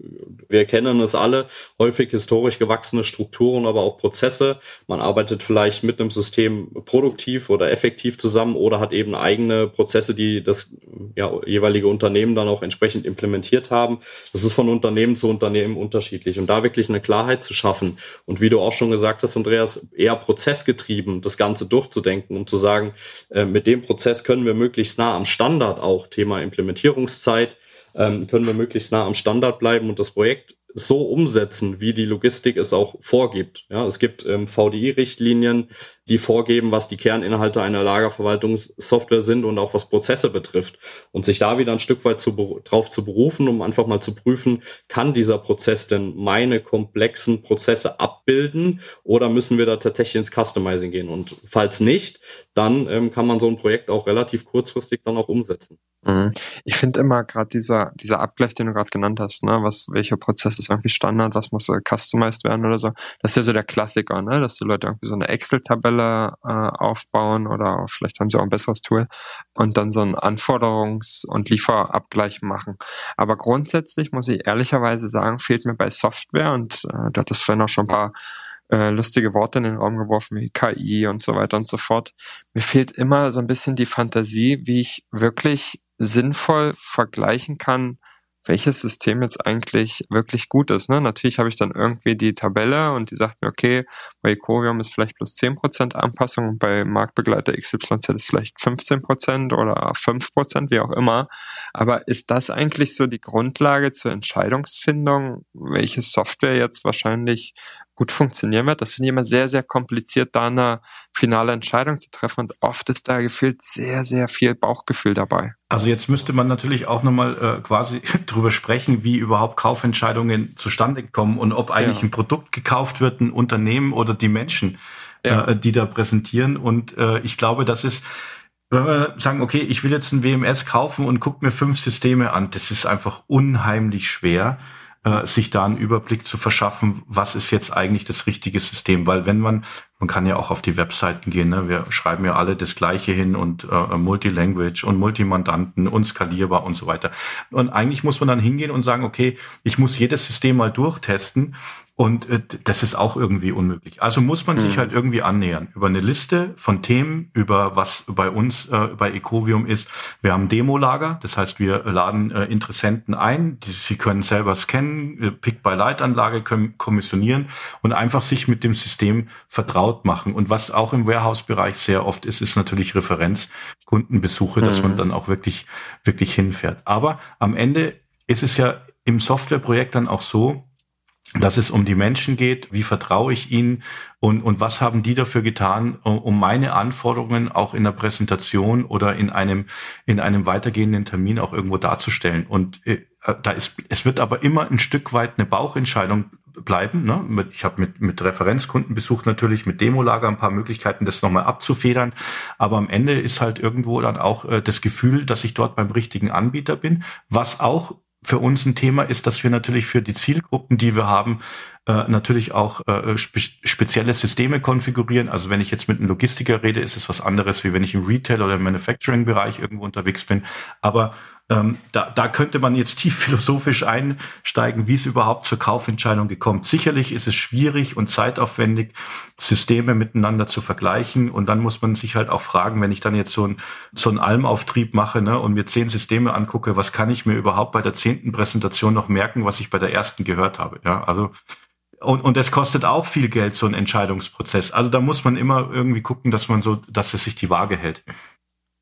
Speaker 2: wir kennen es alle, häufig historisch gewachsene Strukturen, aber auch Prozesse. Man arbeitet vielleicht mit einem System produktiv oder effektiv zusammen oder hat eben eigene Prozesse, die das ja, jeweilige Unternehmen dann auch entsprechend implementiert haben. Das ist von Unternehmen zu Unternehmen unterschiedlich. Und da wirklich eine Klarheit zu schaffen und wie du auch schon gesagt hast, Andreas, eher prozessgetrieben das Ganze durchzudenken, um zu sagen, äh, mit dem Prozess können wir möglichst nah am Standard auch, Thema Implementierungszeit, ähm, können wir möglichst nah am Standard bleiben und das Projekt so umsetzen, wie die Logistik es auch vorgibt. Ja, es gibt ähm, VDI-Richtlinien, die vorgeben, was die Kerninhalte einer Lagerverwaltungssoftware sind und auch was Prozesse betrifft. Und sich da wieder ein Stück weit zu, drauf zu berufen, um einfach mal zu prüfen, kann dieser Prozess denn meine komplexen Prozesse abbilden oder müssen wir da tatsächlich ins Customizing gehen? Und falls nicht, dann ähm, kann man so ein Projekt auch relativ kurzfristig dann auch umsetzen.
Speaker 1: Mhm. Ich finde immer gerade dieser, dieser Abgleich, den du gerade genannt hast, ne, was, welcher Prozess ist irgendwie Standard, was muss äh, customized werden oder so, das ist ja so der Klassiker, ne, dass die Leute irgendwie so eine Excel-Tabelle äh, aufbauen oder vielleicht haben sie auch ein besseres Tool und dann so einen Anforderungs- und Lieferabgleich machen. Aber grundsätzlich muss ich ehrlicherweise sagen, fehlt mir bei Software und äh, du hattest vorhin auch schon ein paar äh, lustige Worte in den Raum geworfen wie KI und so weiter und so fort. Mir fehlt immer so ein bisschen die Fantasie, wie ich wirklich sinnvoll vergleichen kann, welches System jetzt eigentlich wirklich gut ist. Ne? Natürlich habe ich dann irgendwie die Tabelle und die sagt mir, okay, bei Ecovium ist vielleicht plus 10% Anpassung und bei Marktbegleiter XYZ ist vielleicht 15% oder 5%, wie auch immer. Aber ist das eigentlich so die Grundlage zur Entscheidungsfindung, welche Software jetzt wahrscheinlich gut funktionieren wird. Das finde ich immer sehr, sehr kompliziert, da eine finale Entscheidung zu treffen. Und oft ist da gefühlt sehr, sehr viel Bauchgefühl dabei.
Speaker 3: Also jetzt müsste man natürlich auch nochmal äh, quasi drüber sprechen, wie überhaupt Kaufentscheidungen zustande kommen und ob eigentlich ja. ein Produkt gekauft wird, ein Unternehmen oder die Menschen, ja. äh, die da präsentieren. Und äh, ich glaube, das ist wenn wir sagen, okay, ich will jetzt ein WMS kaufen und guck mir fünf Systeme an, das ist einfach unheimlich schwer äh, sich da einen Überblick zu verschaffen, was ist jetzt eigentlich das richtige System. Weil wenn man man kann ja auch auf die Webseiten gehen. Ne? Wir schreiben ja alle das Gleiche hin und äh, Multilanguage und Multimandanten und skalierbar und so weiter. Und eigentlich muss man dann hingehen und sagen, okay, ich muss jedes System mal durchtesten und äh, das ist auch irgendwie unmöglich. Also muss man mhm. sich halt irgendwie annähern über eine Liste von Themen, über was bei uns äh, bei Ecovium ist. Wir haben Demolager, das heißt, wir laden äh, Interessenten ein, die, sie können selber scannen, äh, Pick-by-Light-Anlage können kommissionieren und einfach sich mit dem System vertraut machen. Und was auch im Warehouse-Bereich sehr oft ist, ist natürlich Referenzkundenbesuche, mhm. dass man mhm. dann auch wirklich, wirklich hinfährt. Aber am Ende ist es ja im Softwareprojekt dann auch so, dass es um die Menschen geht, wie vertraue ich ihnen und, und was haben die dafür getan, um meine Anforderungen auch in der Präsentation oder in einem, in einem weitergehenden Termin auch irgendwo darzustellen. Und äh, da ist, es wird aber immer ein Stück weit eine Bauchentscheidung bleiben. Ne? Ich habe mit, mit Referenzkunden besucht natürlich, mit Demolager ein paar Möglichkeiten, das nochmal abzufedern. Aber am Ende ist halt irgendwo dann auch äh, das Gefühl, dass ich dort beim richtigen Anbieter bin, was auch für uns ein Thema ist, dass wir natürlich für die Zielgruppen, die wir haben, äh, natürlich auch äh, spe spezielle Systeme konfigurieren. Also wenn ich jetzt mit einem Logistiker rede, ist es was anderes, wie wenn ich im Retail oder im Manufacturing-Bereich irgendwo unterwegs bin. Aber ähm, da, da könnte man jetzt tief philosophisch einsteigen, wie es überhaupt zur Kaufentscheidung gekommen. Sicherlich ist es schwierig und zeitaufwendig, Systeme miteinander zu vergleichen. Und dann muss man sich halt auch fragen, wenn ich dann jetzt so ein so einen Almauftrieb mache ne, und mir zehn Systeme angucke, was kann ich mir überhaupt bei der zehnten Präsentation noch merken, was ich bei der ersten gehört habe. Ja, also und, und es kostet auch viel Geld, so ein Entscheidungsprozess. Also da muss man immer irgendwie gucken, dass man so, dass es sich die Waage hält.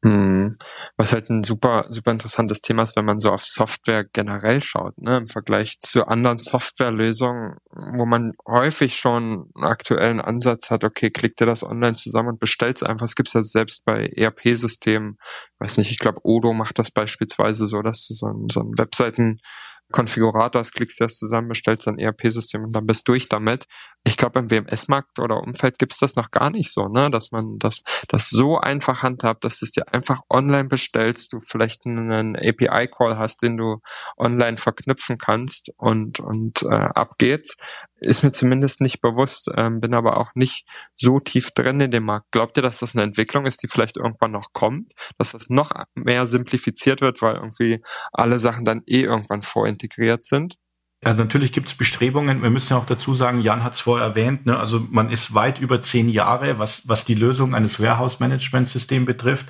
Speaker 1: Hm. Was halt ein super, super interessantes Thema ist, wenn man so auf Software generell schaut, ne, im Vergleich zu anderen Softwarelösungen, wo man häufig schon einen aktuellen Ansatz hat, okay, klickt dir das online zusammen und bestellt es einfach. Es gibt ja selbst bei ERP-Systemen, weiß nicht, ich glaube, Odo macht das beispielsweise so, dass du so ein, so ein Webseiten Konfigurators, klickst das zusammen, bestellst ein ERP-System und dann bist durch damit. Ich glaube, im WMS-Markt oder Umfeld gibt's das noch gar nicht so, ne? Dass man das, das so einfach handhabt, dass du es dir einfach online bestellst, du vielleicht einen API-Call hast, den du online verknüpfen kannst und, und äh, ab geht's ist mir zumindest nicht bewusst, ähm, bin aber auch nicht so tief drin in dem Markt. Glaubt ihr, dass das eine Entwicklung ist, die vielleicht irgendwann noch kommt, dass das noch mehr simplifiziert wird, weil irgendwie alle Sachen dann eh irgendwann vorintegriert sind?
Speaker 3: Ja, natürlich gibt es Bestrebungen. Wir müssen ja auch dazu sagen, Jan hat es vorher erwähnt, ne? also man ist weit über zehn Jahre, was, was die Lösung eines Warehouse-Management-Systems betrifft.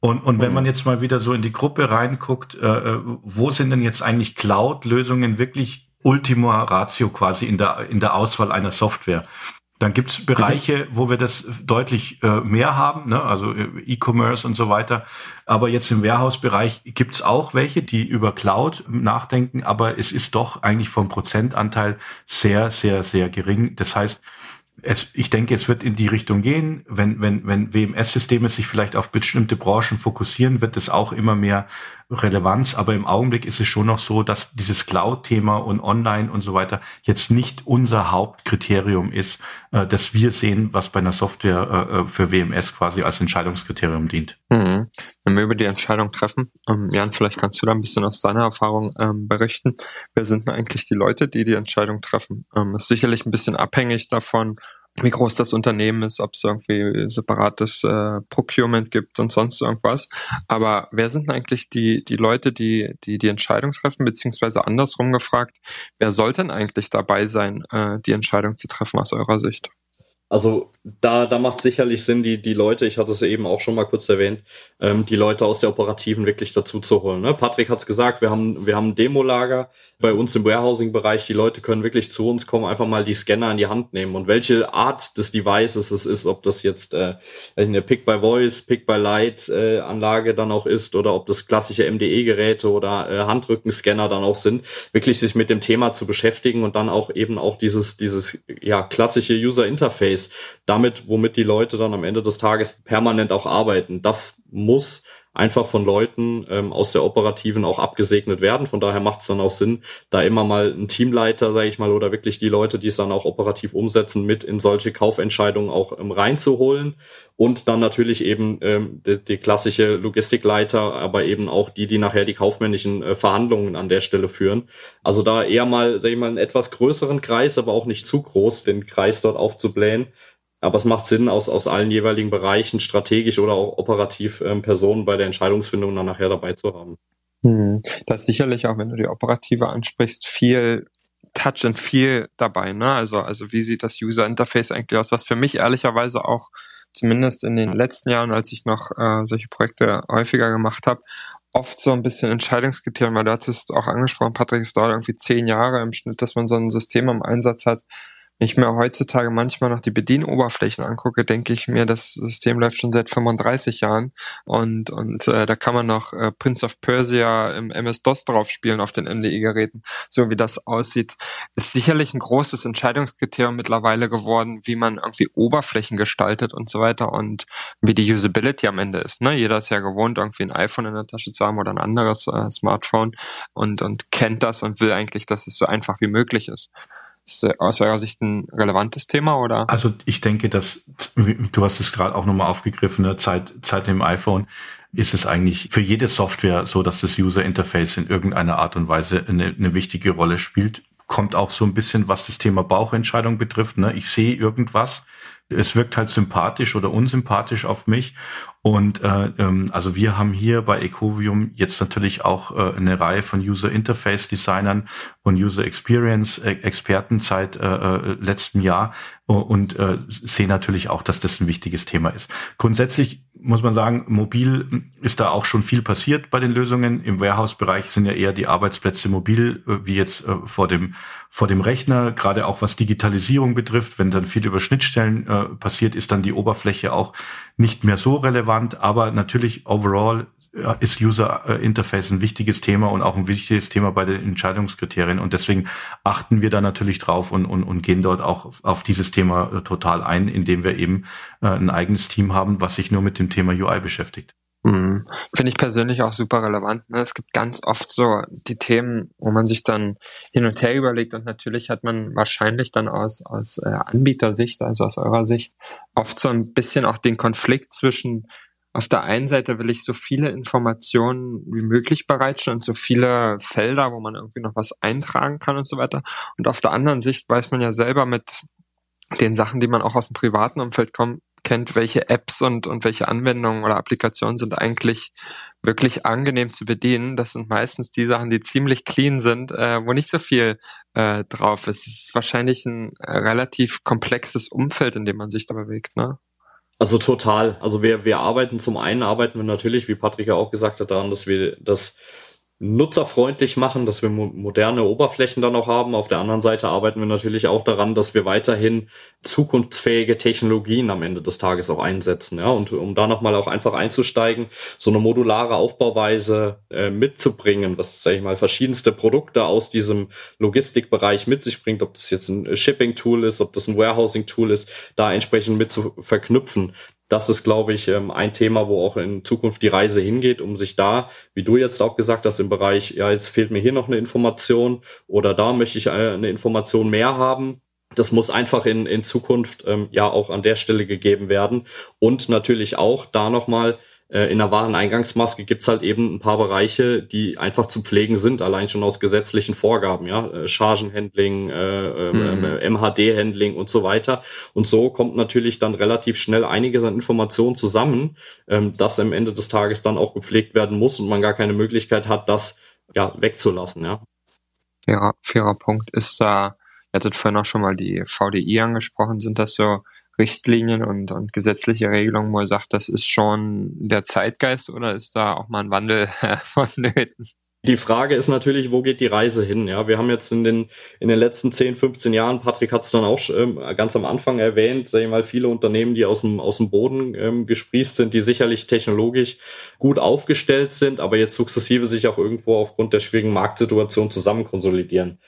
Speaker 3: Und, und wenn man jetzt mal wieder so in die Gruppe reinguckt, äh, äh wo sind denn jetzt eigentlich Cloud-Lösungen wirklich Ultima Ratio quasi in der, in der Auswahl einer Software. Dann gibt's Bereiche, wo wir das deutlich äh, mehr haben, ne? also äh, E-Commerce und so weiter. Aber jetzt im Warehouse-Bereich gibt's auch welche, die über Cloud nachdenken, aber es ist doch eigentlich vom Prozentanteil sehr, sehr, sehr gering. Das heißt, es, ich denke, es wird in die Richtung gehen. Wenn, wenn, wenn WMS-Systeme sich vielleicht auf bestimmte Branchen fokussieren, wird es auch immer mehr Relevanz. Aber im Augenblick ist es schon noch so, dass dieses Cloud-Thema und Online und so weiter jetzt nicht unser Hauptkriterium ist, äh, dass wir sehen, was bei einer Software äh, äh für WMS quasi als Entscheidungskriterium dient.
Speaker 1: Mhm. Wenn wir über die Entscheidung treffen, ähm, Jan, vielleicht kannst du da ein bisschen aus deiner Erfahrung ähm, berichten. Wer sind denn eigentlich die Leute, die die Entscheidung treffen? Ähm, ist sicherlich ein bisschen abhängig davon, wie groß das Unternehmen ist, ob es irgendwie separates äh, Procurement gibt und sonst irgendwas. Aber wer sind eigentlich die, die Leute, die, die die Entscheidung treffen, beziehungsweise andersrum gefragt, wer sollte denn eigentlich dabei sein, äh, die Entscheidung zu treffen aus eurer Sicht?
Speaker 2: Also da, da macht sicherlich Sinn, die, die Leute, ich hatte es eben auch schon mal kurz erwähnt, ähm, die Leute aus der Operativen wirklich dazu zu holen. Ne? Patrick hat es gesagt, wir haben, wir haben ein Demolager bei uns im Warehousing-Bereich. Die Leute können wirklich zu uns kommen, einfach mal die Scanner in die Hand nehmen. Und welche Art des Devices es ist, ob das jetzt äh, eine Pick-by-Voice, Pick-by-Light-Anlage äh, dann auch ist oder ob das klassische MDE-Geräte oder äh, Handrückenscanner dann auch sind, wirklich sich mit dem Thema zu beschäftigen und dann auch eben auch dieses, dieses ja, klassische User-Interface damit, womit die Leute dann am Ende des Tages permanent auch arbeiten. Das muss einfach von Leuten ähm, aus der Operativen auch abgesegnet werden. Von daher macht es dann auch Sinn, da immer mal ein Teamleiter, sage ich mal, oder wirklich die Leute, die es dann auch operativ umsetzen, mit in solche Kaufentscheidungen auch ähm, reinzuholen. Und dann natürlich eben ähm, die, die klassische Logistikleiter, aber eben auch die, die nachher die kaufmännischen äh, Verhandlungen an der Stelle führen. Also da eher mal, sage ich mal, einen etwas größeren Kreis, aber auch nicht zu groß, den Kreis dort aufzublähen Aber es macht Sinn, aus, aus allen jeweiligen Bereichen strategisch oder auch operativ ähm, Personen bei der Entscheidungsfindung dann nachher dabei zu haben.
Speaker 1: Hm. Da ist sicherlich auch, wenn du die operative ansprichst, viel Touch and Feel dabei, ne? Also, also wie sieht das User Interface eigentlich aus? Was für mich ehrlicherweise auch zumindest in den letzten Jahren, als ich noch äh, solche Projekte häufiger gemacht habe, oft so ein bisschen Entscheidungskriterium, weil du hast es auch angesprochen, Patrick, es dauert irgendwie zehn Jahre im Schnitt, dass man so ein System im Einsatz hat, ich mir heutzutage manchmal noch die Bedienoberflächen angucke, denke ich mir, das System läuft schon seit 35 Jahren und und äh, da kann man noch äh, Prince of Persia im MS-DOS drauf spielen auf den MDI-Geräten, so wie das aussieht. Ist sicherlich ein großes Entscheidungskriterium mittlerweile geworden, wie man irgendwie Oberflächen gestaltet und so weiter und wie die Usability am Ende ist. Ne? Jeder ist ja gewohnt, irgendwie ein iPhone in der Tasche zu haben oder ein anderes äh, Smartphone und und kennt das und will eigentlich, dass es so einfach wie möglich ist. Ist aus eurer Sicht ein relevantes Thema oder?
Speaker 3: Also ich denke, dass du hast es gerade auch nochmal aufgegriffen, ne? Zeit, Zeit dem iPhone ist es eigentlich für jede Software so, dass das User Interface in irgendeiner Art und Weise eine, eine wichtige Rolle spielt. Kommt auch so ein bisschen, was das Thema Bauchentscheidung betrifft. Ne? Ich sehe irgendwas, es wirkt halt sympathisch oder unsympathisch auf mich. Und äh, ähm, also wir haben hier bei Ecovium jetzt natürlich auch äh, eine Reihe von User Interface Designern und User Experience äh, Experten seit äh, äh, letztem Jahr und äh, sehen natürlich auch, dass das ein wichtiges Thema ist. Grundsätzlich muss man sagen, mobil ist da auch schon viel passiert bei den Lösungen. Im Warehouse-Bereich sind ja eher die Arbeitsplätze mobil, äh, wie jetzt äh, vor dem, vor dem Rechner. Gerade auch was Digitalisierung betrifft, wenn dann viel über Schnittstellen äh, passiert, ist dann die Oberfläche auch nicht mehr so relevant. Aber natürlich overall ist User Interface ein wichtiges Thema und auch ein wichtiges Thema bei den Entscheidungskriterien. Und deswegen achten wir da natürlich drauf und, und, und gehen dort auch auf dieses Thema äh, total ein, indem wir eben äh, ein eigenes Team haben, was sich nur mit dem Thema UI beschäftigt.
Speaker 1: Mhm. Finde ich persönlich auch super relevant. Ne? Es gibt ganz oft so die Themen, wo man sich dann hin und her überlegt und natürlich hat man wahrscheinlich dann aus, aus äh, Anbietersicht, also aus eurer Sicht, oft so ein bisschen auch den Konflikt zwischen auf der einen Seite will ich so viele Informationen wie möglich bereitstellen und so viele Felder, wo man irgendwie noch was eintragen kann und so weiter. Und auf der anderen Sicht weiß man ja selber mit den Sachen, die man auch aus dem privaten Umfeld kommt, kennt, welche Apps und, und welche Anwendungen oder Applikationen sind eigentlich wirklich angenehm zu bedienen. Das sind meistens die Sachen, die ziemlich clean sind, äh, wo nicht so viel äh, drauf ist. Es ist wahrscheinlich ein relativ komplexes Umfeld, in dem man sich da bewegt, ne?
Speaker 2: Also total. Also wir, wir arbeiten zum einen arbeiten wir natürlich, wie Patrick ja auch gesagt hat, daran, dass wir das nutzerfreundlich machen, dass wir mo moderne Oberflächen dann auch haben. Auf der anderen Seite arbeiten wir natürlich auch daran, dass wir weiterhin zukunftsfähige Technologien am Ende des Tages auch einsetzen. Ja, und um da nochmal auch einfach einzusteigen, so eine modulare Aufbauweise äh, mitzubringen, was, sage ich mal, verschiedenste Produkte aus diesem Logistikbereich mit sich bringt, ob das jetzt ein Shipping-Tool ist, ob das ein Warehousing-Tool ist, da entsprechend mit zu verknüpfen das ist, glaube ich, ähm, ein Thema, wo auch in Zukunft die Reise hingeht, um sich da, wie du jetzt auch gesagt hast, im Bereich, ja, jetzt fehlt mir hier noch eine Information oder da möchte ich äh, eine Information mehr haben. Das muss einfach in, in Zukunft ähm, ja auch an der Stelle gegeben werden. Und natürlich auch da nochmal äh, in der Wareneingangsmaske gibt's halt eben ein paar Bereiche, die einfach zu pflegen sind, allein schon aus gesetzlichen Vorgaben, ja, äh, Chargenhandling, äh, mhm. äh, MHD-Handling und so weiter. Und so kommt natürlich dann relativ schnell einiges an Informationen zusammen, ähm, das am Ende des Tages dann auch gepflegt werden muss und man gar keine Möglichkeit hat, das ja wegzulassen, ja.
Speaker 1: Fairer, fairer Punkt. Ist da, ihr hattet vorhin auch schon mal die VDI angesprochen, sind das so Richtlinien und, und gesetzliche Regelungen, wo er sagt, das ist schon der Zeitgeist oder ist da auch mal ein Wandel vonnöten?
Speaker 2: Die Frage ist natürlich, wo geht die Reise hin? Ja, wir haben jetzt in den, in den letzten 10, 15 Jahren, Patrick hat es dann auch ähm, ganz am Anfang erwähnt, sag ich mal, viele Unternehmen, die aus dem, aus dem Boden ähm, gesprießt sind, die sicherlich technologisch gut aufgestellt sind, aber jetzt sukzessive sich auch irgendwo aufgrund der schwierigen Marktsituation zusammen konsolidieren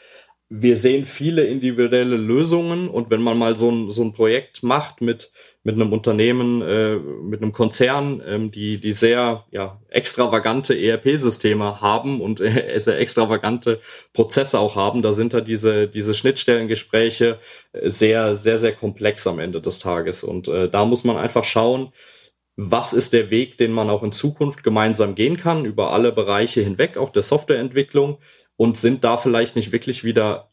Speaker 2: wir sehen viele individuelle Lösungen und wenn man mal so ein, so ein Projekt macht mit, mit einem Unternehmen, äh, mit einem Konzern, ähm, die, die sehr ja, extravagante ERP-Systeme haben und äh, sehr extravagante Prozesse auch haben, da sind da diese, diese Schnittstellengespräche sehr, sehr, sehr komplex am Ende des Tages. Und äh, da muss man einfach schauen, was ist der Weg, den man auch in Zukunft gemeinsam gehen kann, über alle Bereiche hinweg, auch der Softwareentwicklung und sind da vielleicht nicht wirklich wieder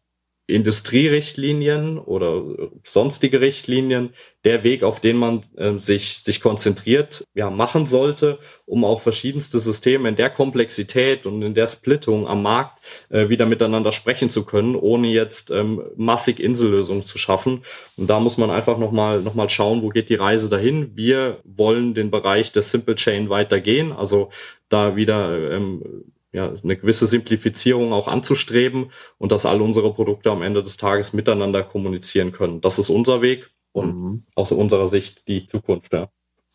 Speaker 2: Industrierichtlinien oder sonstige Richtlinien der Weg, auf den man äh, sich, sich konzentriert, ja, machen sollte, um auch verschiedenste Systeme in der Komplexität und in der Splittung am Markt äh, wieder miteinander sprechen zu können, ohne jetzt ähm, massig Insellösungen zu schaffen. Und da muss man einfach nochmal noch mal schauen, wo geht die Reise dahin. Wir wollen den Bereich der Simple Chain weitergehen, also da wieder ähm, ja, eine gewisse Simplifizierung auch anzustreben und dass alle unsere Produkte am Ende des Tages miteinander kommunizieren können. Das ist unser Weg und mhm. aus unserer Sicht die Zukunft. Ja.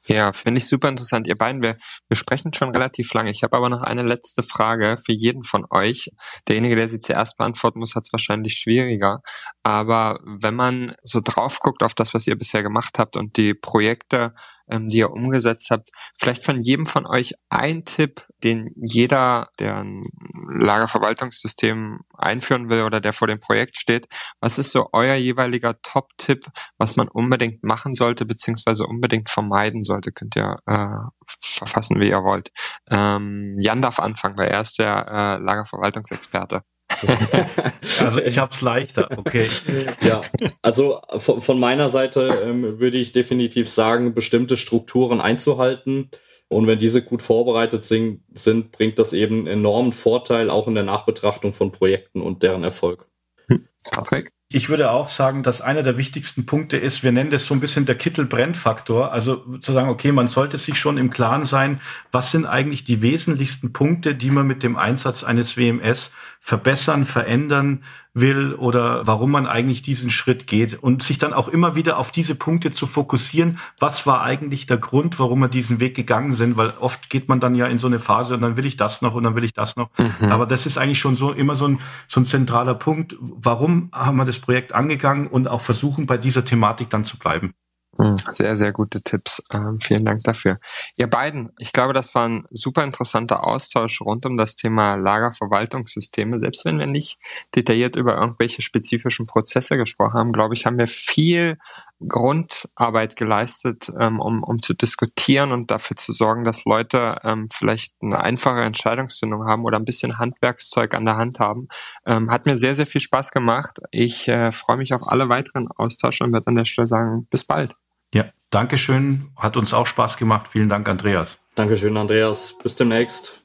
Speaker 1: Ja, finde ich super interessant. Ihr beiden, wir, wir sprechen schon relativ lange. Ich habe aber noch eine letzte Frage für jeden von euch. Derjenige, der sie zuerst beantworten muss, hat es wahrscheinlich schwieriger. Aber wenn man so drauf guckt auf das, was ihr bisher gemacht habt und die Projekte, ähm, die ihr umgesetzt habt, vielleicht von jedem von euch ein Tipp, den jeder, der ein Lagerverwaltungssystem einführen will oder der vor dem Projekt steht. Was ist so euer jeweiliger Top-Tipp, was man unbedingt machen sollte, beziehungsweise unbedingt vermeiden sollte? Könnt ihr äh, verfassen, wie ihr wollt. Ähm, Jan darf anfangen, weil er ist der äh, Lagerverwaltungsexperte.
Speaker 3: also ich habe es leichter, okay.
Speaker 2: Ja, also von, von meiner Seite ähm, würde ich definitiv sagen, bestimmte Strukturen einzuhalten. Und wenn diese gut vorbereitet sind, sind, bringt das eben enormen Vorteil auch in der Nachbetrachtung von Projekten und deren Erfolg.
Speaker 3: Patrick? Ich würde auch sagen, dass einer der wichtigsten Punkte ist, wir nennen das so ein bisschen der Kittelbrennfaktor. Also zu sagen, okay, man sollte sich schon im Klaren sein, was sind eigentlich die wesentlichsten Punkte, die man mit dem Einsatz eines WMS verbessern, verändern will oder warum man eigentlich diesen Schritt geht und sich dann auch immer wieder auf diese Punkte zu fokussieren. Was war eigentlich der Grund, warum wir diesen Weg gegangen sind? Weil oft geht man dann ja in so eine Phase und dann will ich das noch und dann will ich das noch. Mhm. Aber das ist eigentlich schon so immer so ein, so ein zentraler Punkt. Warum haben wir das Projekt angegangen und auch versuchen, bei dieser Thematik dann zu bleiben?
Speaker 1: Hm, sehr, sehr gute Tipps. Ähm, vielen Dank dafür. Ihr beiden, ich glaube, das war ein super interessanter Austausch rund um das Thema Lagerverwaltungssysteme. Selbst wenn wir nicht detailliert über irgendwelche spezifischen Prozesse gesprochen haben, glaube ich, haben wir viel Grundarbeit geleistet, ähm, um, um zu diskutieren und dafür zu sorgen, dass Leute ähm, vielleicht eine einfache Entscheidungsfindung haben oder ein bisschen Handwerkszeug an der Hand haben. Ähm, hat mir sehr, sehr viel Spaß gemacht. Ich äh, freue mich auf alle weiteren Austausche und werde an der Stelle sagen, bis bald.
Speaker 3: Ja, Dankeschön. Hat uns auch Spaß gemacht. Vielen Dank, Andreas.
Speaker 2: Dankeschön, Andreas. Bis demnächst.